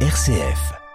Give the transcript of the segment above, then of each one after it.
RCF.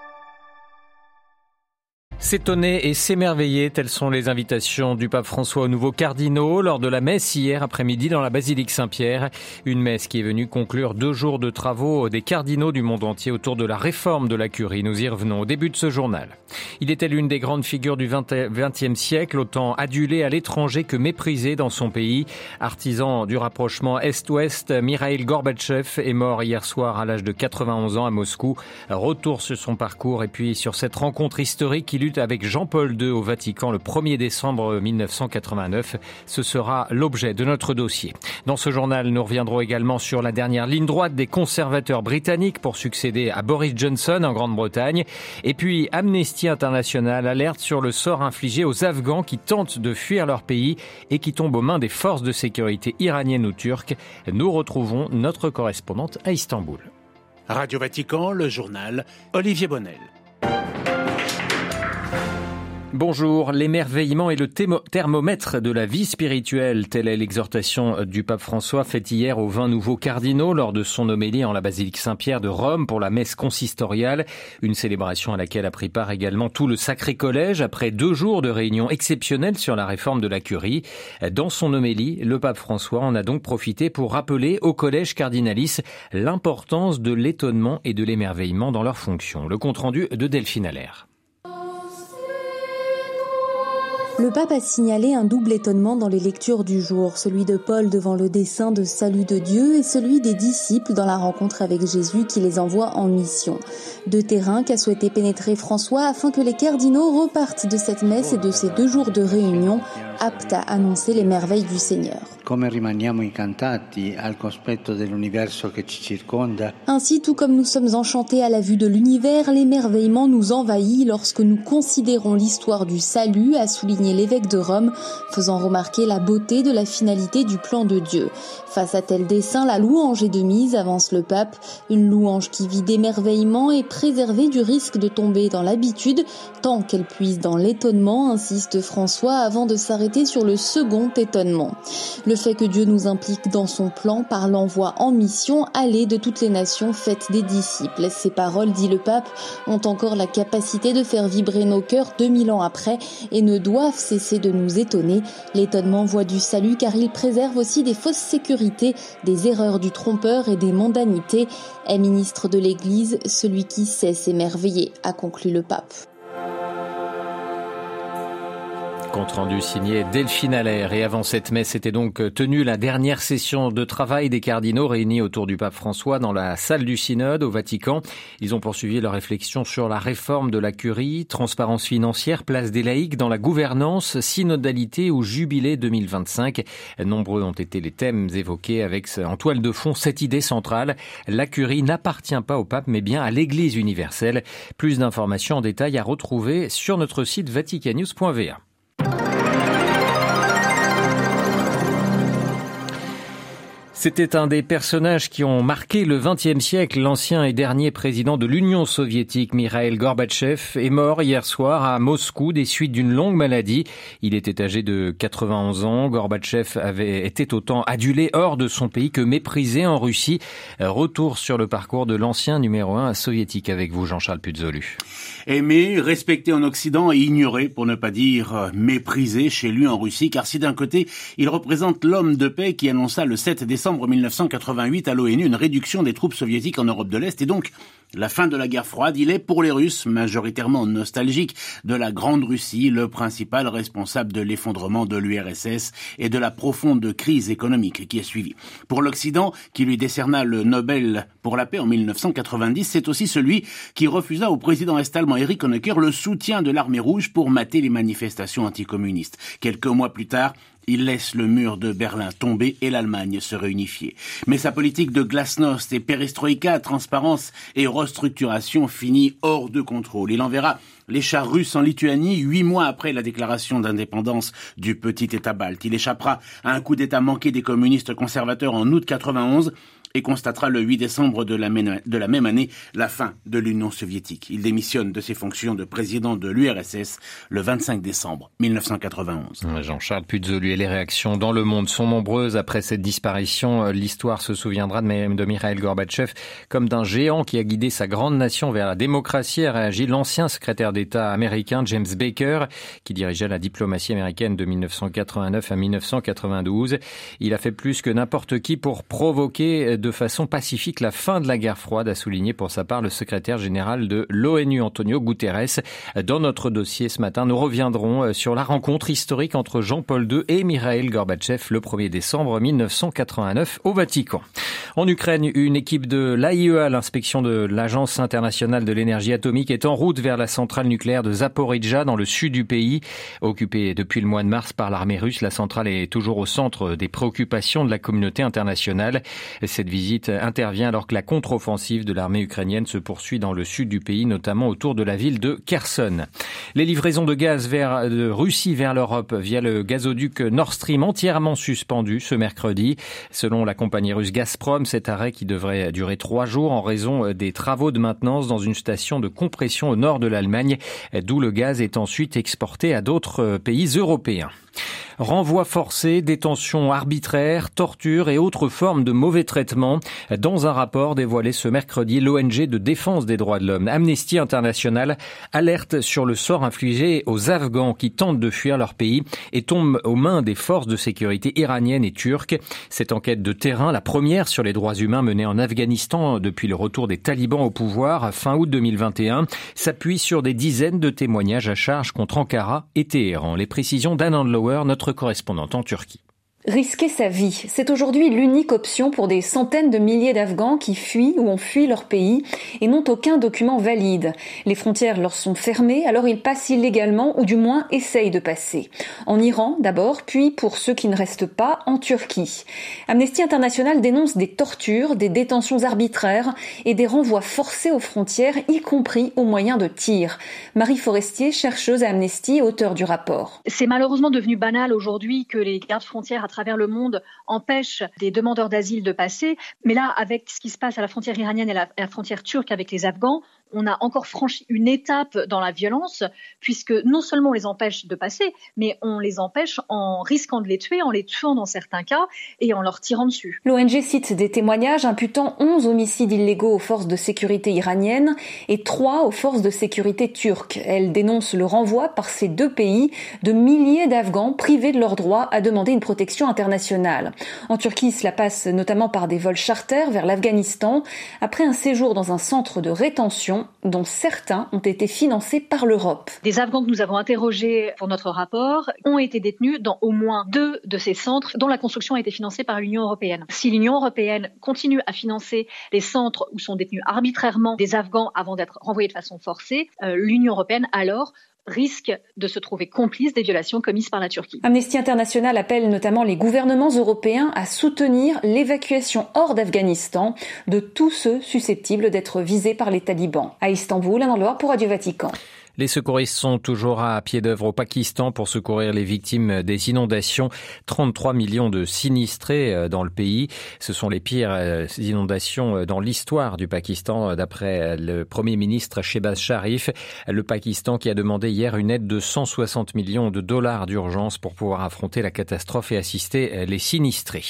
S'étonner et s'émerveiller, telles sont les invitations du pape François aux nouveaux cardinaux lors de la messe hier après-midi dans la basilique Saint-Pierre. Une messe qui est venue conclure deux jours de travaux des cardinaux du monde entier autour de la réforme de la curie. Nous y revenons au début de ce journal. Il était l'une des grandes figures du XXe siècle, autant adulé à l'étranger que méprisé dans son pays. Artisan du rapprochement Est-Ouest, Mikhail Gorbatchev est mort hier soir à l'âge de 91 ans à Moscou. Retour sur son parcours et puis sur cette rencontre historique qui avec Jean-Paul II au Vatican le 1er décembre 1989. Ce sera l'objet de notre dossier. Dans ce journal, nous reviendrons également sur la dernière ligne droite des conservateurs britanniques pour succéder à Boris Johnson en Grande-Bretagne. Et puis, Amnesty International alerte sur le sort infligé aux Afghans qui tentent de fuir leur pays et qui tombent aux mains des forces de sécurité iraniennes ou turques. Nous retrouvons notre correspondante à Istanbul. Radio Vatican, le journal Olivier Bonnel. Bonjour, l'émerveillement est le thermomètre de la vie spirituelle. Telle est l'exhortation du pape François faite hier aux 20 nouveaux cardinaux lors de son homélie en la basilique Saint-Pierre de Rome pour la messe consistoriale. Une célébration à laquelle a pris part également tout le Sacré Collège après deux jours de réunion exceptionnelle sur la réforme de la curie. Dans son homélie, le pape François en a donc profité pour rappeler au collège cardinalis l'importance de l'étonnement et de l'émerveillement dans leurs fonctions. Le compte rendu de Delphine Allaire. Le pape a signalé un double étonnement dans les lectures du jour, celui de Paul devant le dessein de salut de Dieu et celui des disciples dans la rencontre avec Jésus qui les envoie en mission. Deux terrains qu'a souhaité pénétrer François afin que les cardinaux repartent de cette messe et de ces deux jours de réunion aptes à annoncer les merveilles du Seigneur. Ainsi, tout comme nous sommes enchantés à la vue de l'univers, l'émerveillement nous envahit lorsque nous considérons l'histoire du salut, a souligné l'évêque de Rome, faisant remarquer la beauté de la finalité du plan de Dieu. Face à tel dessein, la louange est de mise, avance le pape, une louange qui vit d'émerveillement et préservée du risque de tomber dans l'habitude, tant qu'elle puise dans l'étonnement, insiste François avant de s'arrêter sur le second étonnement. Le fait que Dieu nous implique dans son plan par l'envoi en mission, aller de toutes les nations faites des disciples. Ces paroles, dit le pape, ont encore la capacité de faire vibrer nos cœurs 2000 ans après et ne doivent cesser de nous étonner. L'étonnement voit du salut car il préserve aussi des fausses sécurités, des erreurs du trompeur et des mondanités. Est ministre de l'Église celui qui sait s'émerveiller, a conclu le pape. Compte rendu signé Delphine Allaire. Et avant cette messe, était donc tenue la dernière session de travail des cardinaux réunis autour du pape François dans la salle du synode au Vatican. Ils ont poursuivi leur réflexion sur la réforme de la curie, transparence financière, place des laïcs dans la gouvernance, synodalité ou jubilé 2025. Nombreux ont été les thèmes évoqués avec en toile de fond cette idée centrale. La curie n'appartient pas au pape mais bien à l'église universelle. Plus d'informations en détail à retrouver sur notre site vaticannews.va. C'était un des personnages qui ont marqué le XXe siècle. L'ancien et dernier président de l'Union soviétique, Mikhail Gorbatchev, est mort hier soir à Moscou des suites d'une longue maladie. Il était âgé de 91 ans. Gorbatchev avait été autant adulé hors de son pays que méprisé en Russie. Retour sur le parcours de l'ancien numéro un soviétique avec vous, Jean-Charles Puzolu. Aimé, respecté en Occident et ignoré, pour ne pas dire méprisé chez lui en Russie, car si d'un côté, il représente l'homme de paix qui annonça le 7 décembre 1988 à l'ONU une réduction des troupes soviétiques en Europe de l'Est et donc la fin de la guerre froide. Il est pour les Russes, majoritairement nostalgiques de la Grande Russie, le principal responsable de l'effondrement de l'URSS et de la profonde crise économique qui est suivie. Pour l'Occident, qui lui décerna le Nobel pour la paix en 1990, c'est aussi celui qui refusa au président est-allemand Erich Honecker le soutien de l'armée rouge pour mater les manifestations anticommunistes. Quelques mois plus tard, il laisse le mur de Berlin tomber et l'Allemagne se réunifier. Mais sa politique de glasnost et perestroïka, transparence et restructuration finit hors de contrôle. Il enverra les chars russes en Lituanie huit mois après la déclaration d'indépendance du petit État balte. Il échappera à un coup d'État manqué des communistes conservateurs en août 91 et constatera le 8 décembre de la, même, année la fin de l'Union soviétique. Il démissionne de ses fonctions de président de l'URSS le 25 décembre 1991. Jean-Charles Puzolu et les réactions dans le monde sont nombreuses après cette disparition. L'histoire se souviendra de, de Mikhail Gorbatchev comme d'un géant qui a guidé sa grande nation vers la démocratie, a réagi l'ancien secrétaire d'État américain James Baker, qui dirigeait la diplomatie américaine de 1989 à 1992. Il a fait plus que n'importe qui pour provoquer de façon pacifique la fin de la guerre froide, a souligné pour sa part le secrétaire général de l'ONU, Antonio Guterres. Dans notre dossier ce matin, nous reviendrons euh, sur la rencontre historique entre Jean-Paul II et Mikhail Gorbatchev le 1er décembre 1989 au Vatican. En Ukraine, une équipe de l'AIEA, l'inspection de l'Agence internationale de l'énergie atomique, est en route vers la centrale nucléaire de Zaporizhzhia dans le sud du pays. Occupée depuis le mois de mars par l'armée russe, la centrale est toujours au centre des préoccupations de la communauté internationale. Cette visite intervient alors que la contre-offensive de l'armée ukrainienne se poursuit dans le sud du pays, notamment autour de la ville de Kherson. Les livraisons de gaz vers, de Russie vers l'Europe via le gazoduc Nord Stream entièrement suspendu ce mercredi. Selon la compagnie russe Gazprom, cet arrêt qui devrait durer trois jours en raison des travaux de maintenance dans une station de compression au nord de l'Allemagne, d'où le gaz est ensuite exporté à d'autres pays européens. Renvoi forcé, détention arbitraire, torture et autres formes de mauvais traitement. Dans un rapport dévoilé ce mercredi, l'ONG de défense des droits de l'homme, Amnesty International, alerte sur le sort infligé aux Afghans qui tentent de fuir leur pays et tombent aux mains des forces de sécurité iraniennes et turques. Cette enquête de terrain, la première sur les droits humains menée en Afghanistan depuis le retour des talibans au pouvoir fin août 2021, s'appuie sur des dizaines de témoignages à charge contre Ankara et Téhéran. Les précisions d'Anand Notre correspondante en Turquie. Risquer sa vie, c'est aujourd'hui l'unique option pour des centaines de milliers d'Afghans qui fuient ou ont fui leur pays et n'ont aucun document valide. Les frontières leur sont fermées, alors ils passent illégalement ou du moins essayent de passer. En Iran d'abord, puis pour ceux qui ne restent pas, en Turquie. Amnesty International dénonce des tortures, des détentions arbitraires et des renvois forcés aux frontières, y compris au moyen de tirs. Marie Forestier, chercheuse à Amnesty, auteur du rapport. C'est malheureusement devenu banal aujourd'hui que les gardes frontières travers le monde empêche des demandeurs d'asile de passer. Mais là, avec ce qui se passe à la frontière iranienne et à la frontière turque avec les Afghans, on a encore franchi une étape dans la violence, puisque non seulement on les empêche de passer, mais on les empêche en risquant de les tuer, en les tuant dans certains cas et en leur tirant dessus. L'ONG cite des témoignages imputant 11 homicides illégaux aux forces de sécurité iraniennes et 3 aux forces de sécurité turques. Elle dénonce le renvoi par ces deux pays de milliers d'Afghans privés de leur droit à demander une protection internationale. En Turquie, cela passe notamment par des vols charters vers l'Afghanistan après un séjour dans un centre de rétention dont certains ont été financés par l'Europe. Des Afghans que nous avons interrogés pour notre rapport ont été détenus dans au moins deux de ces centres dont la construction a été financée par l'Union européenne. Si l'Union européenne continue à financer les centres où sont détenus arbitrairement des Afghans avant d'être renvoyés de façon forcée, euh, l'Union européenne alors risque de se trouver complice des violations commises par la Turquie. Amnesty International appelle notamment les gouvernements européens à soutenir l'évacuation hors d'Afghanistan de tous ceux susceptibles d'être visés par les talibans. À Istanbul, un endroit pour Radio Vatican. Les secouristes sont toujours à pied d'œuvre au Pakistan pour secourir les victimes des inondations. 33 millions de sinistrés euh, dans le pays. Ce sont les pires euh, inondations euh, dans l'histoire du Pakistan, d'après le Premier ministre Shehbaz Sharif. Le Pakistan qui a demandé hier une aide de 160 millions de dollars d'urgence pour pouvoir affronter la catastrophe et assister les sinistrés.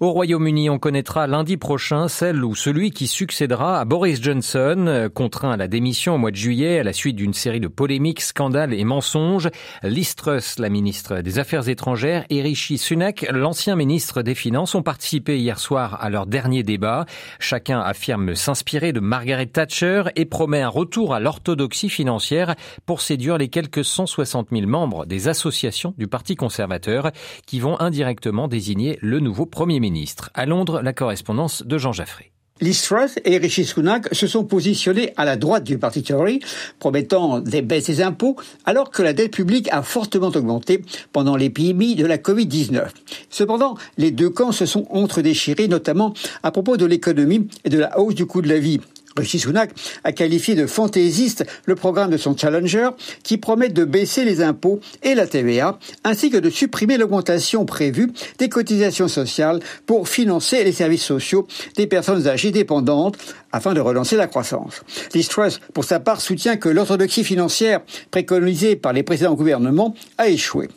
Au Royaume-Uni, on connaîtra lundi prochain celle ou celui qui succédera à Boris Johnson, contraint à la démission au mois de juillet à la suite d'une série de polémiques, scandales et mensonges. Liz Truss, la ministre des Affaires étrangères, et Rishi Sunak, l'ancien ministre des Finances, ont participé hier soir à leur dernier débat. Chacun affirme s'inspirer de Margaret Thatcher et promet un retour à l'orthodoxie financière pour séduire les quelques 160 000 membres des associations du Parti conservateur qui vont indirectement désigner le nouveau Premier ministre ministre. À Londres, la correspondance de Jean Jaffré. Liz et Rishi Sunak se sont positionnés à la droite du parti Tory, promettant des baisses des impôts, alors que la dette publique a fortement augmenté pendant l'épidémie de la Covid-19. Cependant, les deux camps se sont entre-déchirés, notamment à propos de l'économie et de la hausse du coût de la vie. Rishi Sunak a qualifié de fantaisiste le programme de son Challenger qui promet de baisser les impôts et la TVA ainsi que de supprimer l'augmentation prévue des cotisations sociales pour financer les services sociaux des personnes âgées dépendantes afin de relancer la croissance. Liz pour sa part, soutient que l'orthodoxie financière préconisée par les précédents gouvernements a échoué.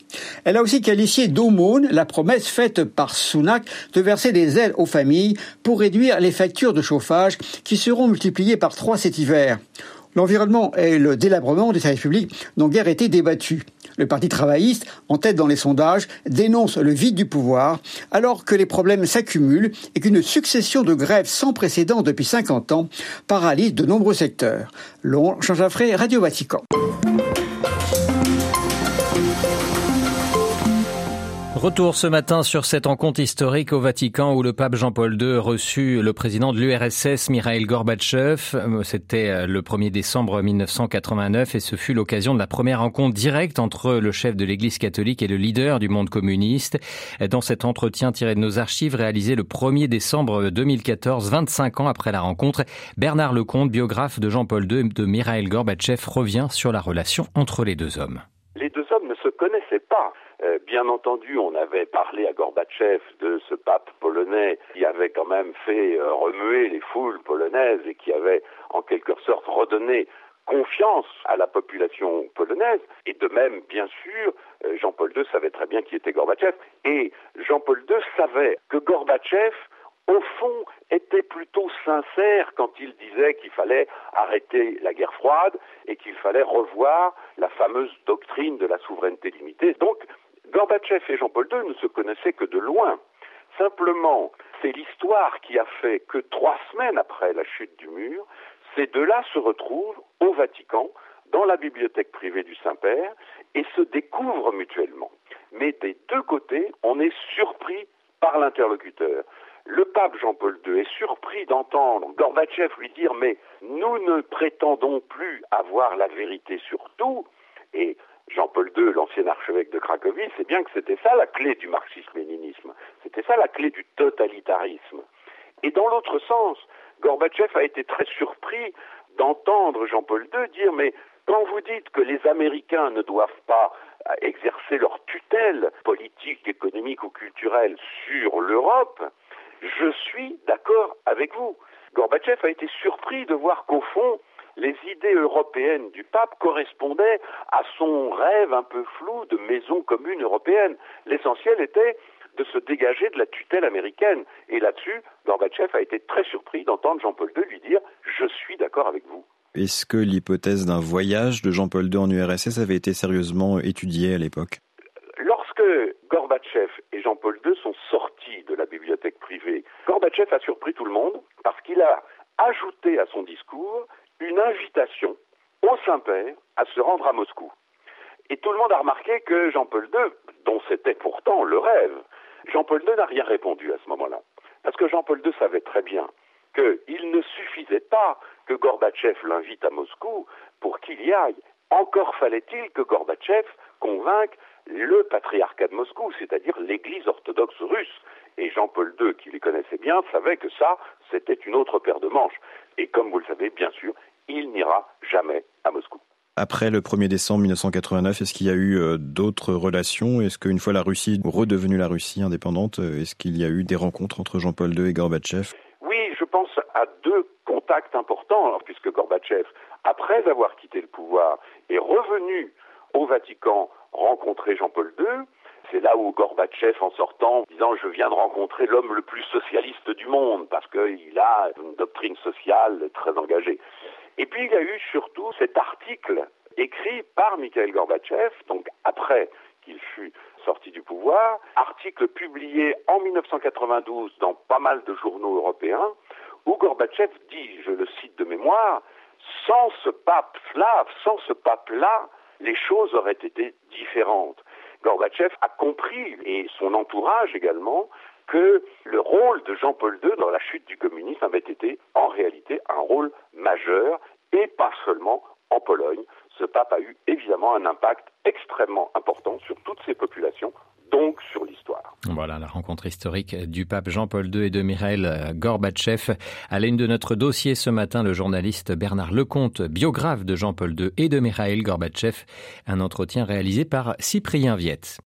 Elle a aussi qualifié d'aumône la promesse faite par Sunak de verser des aides aux familles pour réduire les factures de chauffage qui seront multipliées par trois cet hiver. L'environnement et le délabrement des services publics n'ont guère été débattus. Le Parti travailliste, en tête dans les sondages, dénonce le vide du pouvoir, alors que les problèmes s'accumulent et qu'une succession de grèves sans précédent depuis 50 ans paralyse de nombreux secteurs. Long, Jean Radio Vatican. Retour ce matin sur cette rencontre historique au Vatican où le pape Jean-Paul II reçut le président de l'URSS, Mikhail Gorbatchev. C'était euh, le 1er décembre 1989 et ce fut l'occasion de la première rencontre directe entre le chef de l'Église catholique et le leader du monde communiste. Dans cet entretien tiré de nos archives réalisé le 1er décembre 2014, 25 ans après la rencontre, Bernard Lecomte, biographe de Jean-Paul II et de Mikhail Gorbatchev, revient sur la relation entre les deux hommes. Les deux hommes ne se connaissaient Euh, bien entendu, on avait parlé à Gorbatchev de ce pape polonais qui avait quand même fait euh, remuer les foules polonaises et qui avait en quelque sorte redonné confiance à la population polonaise. Et de même, bien sûr, euh, Jean-Paul II savait très bien qui était Gorbatchev. Et Jean-Paul II savait que Gorbatchev au fond, était plutôt sincère quand il disait qu'il fallait arrêter la guerre froide et qu'il fallait revoir la fameuse doctrine de la souveraineté limitée. Donc, Gorbatchev et Jean-Paul II ne se connaissaient que de loin. Simplement, c'est l'histoire qui a fait que trois semaines après la chute du mur, ces deux-là se retrouvent au Vatican, dans la bibliothèque privée du Saint-Père, et se découvrent mutuellement. Mais des deux côtés, on est surpris par l'interlocuteur. Le pape Jean-Paul II est surpris d'entendre Gorbatchev lui dire Mais nous ne prétendons plus avoir la vérité sur tout. Et Jean-Paul II, l'ancien archevêque de Cracovie, c'est bien que c'était ça la clé du marxisme-léninisme, c'était ça la clé du totalitarisme. Et dans l'autre sens, Gorbatchev a été très surpris d'entendre Jean-Paul II dire mais quand vous dites que les Américains ne doivent pas exercer leur tutelle politique, économique ou culturelle sur l'Europe, je suis d'accord avec vous. Gorbatchev a été surpris de voir qu'au fond, les idées européennes du pape correspondaient à son rêve un peu flou de maison commune européenne. L'essentiel était de se dégager de la tutelle américaine. Et là-dessus, Gorbatchev a été très surpris d'entendre Jean-Paul II lui dire Je suis d'accord avec vous. Est-ce que l'hypothèse d'un voyage de Jean-Paul II en URSS avait été sérieusement étudiée à l'époque Lorsque Gorbatchev et Jean-Paul II sont sortis de la bibliothèque privée, Gorbatchev a surpris tout le monde parce qu'il a ajouté à son discours une invitation au Saint-Père à se rendre à Moscou. Et tout le monde a remarqué que Jean-Paul II, dont c'était pourtant le rêve, Jean-Paul II n'a rien répondu à ce moment-là. Parce que Jean-Paul II savait très bien qu'il ne suffisait pas que Gorbatchev l'invite à Moscou pour qu'il y aille. Encore fallait-il que Gorbatchev convainque le patriarcat de Moscou, c'est-à-dire l'Église orthodoxe russe. Et Jean-Paul II, qui les connaissait bien, savait que ça, c'était une autre paire de manches. Et comme vous le savez, bien sûr, il n'ira jamais à Moscou. Après le 1er décembre 1989, est-ce qu'il y a eu euh, d'autres relations? Est-ce qu'une fois la Russie redevenue la Russie indépendante, euh, est-ce qu'il y a eu des rencontres entre Jean-Paul II et Gorbatchev? Oui, je pense à deux contacts importants, puisque Gorbatchev, après avoir quitté le pouvoir, est revenu au Vatican rencontrer Jean-Paul II. C'est là où Gorbatchev, en sortant, disant je viens de rencontrer l'homme le plus socialiste du monde, parce qu'il a une doctrine sociale très engagée. Et puis il y a eu surtout cet article écrit par Mikhail Gorbatchev, donc après qu'il fut sorti du pouvoir, article publié en 1992 dans pas mal de journaux européens, où Gorbatchev dit, je le cite de mémoire, sans ce pape slave, sans ce pape-là, les choses auraient été différentes. Gorbatchev a compris, et son entourage également, que le rôle de Jean-Paul II dans la chute du communisme avait été en réalité un rôle majeur, et pas seulement en Pologne. Ce pape a eu évidemment un impact extrêmement important sur toutes ces populations, donc sur l'histoire. Voilà la rencontre historique du pape Jean-Paul II et de Mikhail Gorbatchev. À l'une de notre dossier ce matin, le journaliste Bernard Lecomte, biographe de Jean-Paul II et de Mikhail Gorbatchev, un entretien réalisé par Cyprien Viette.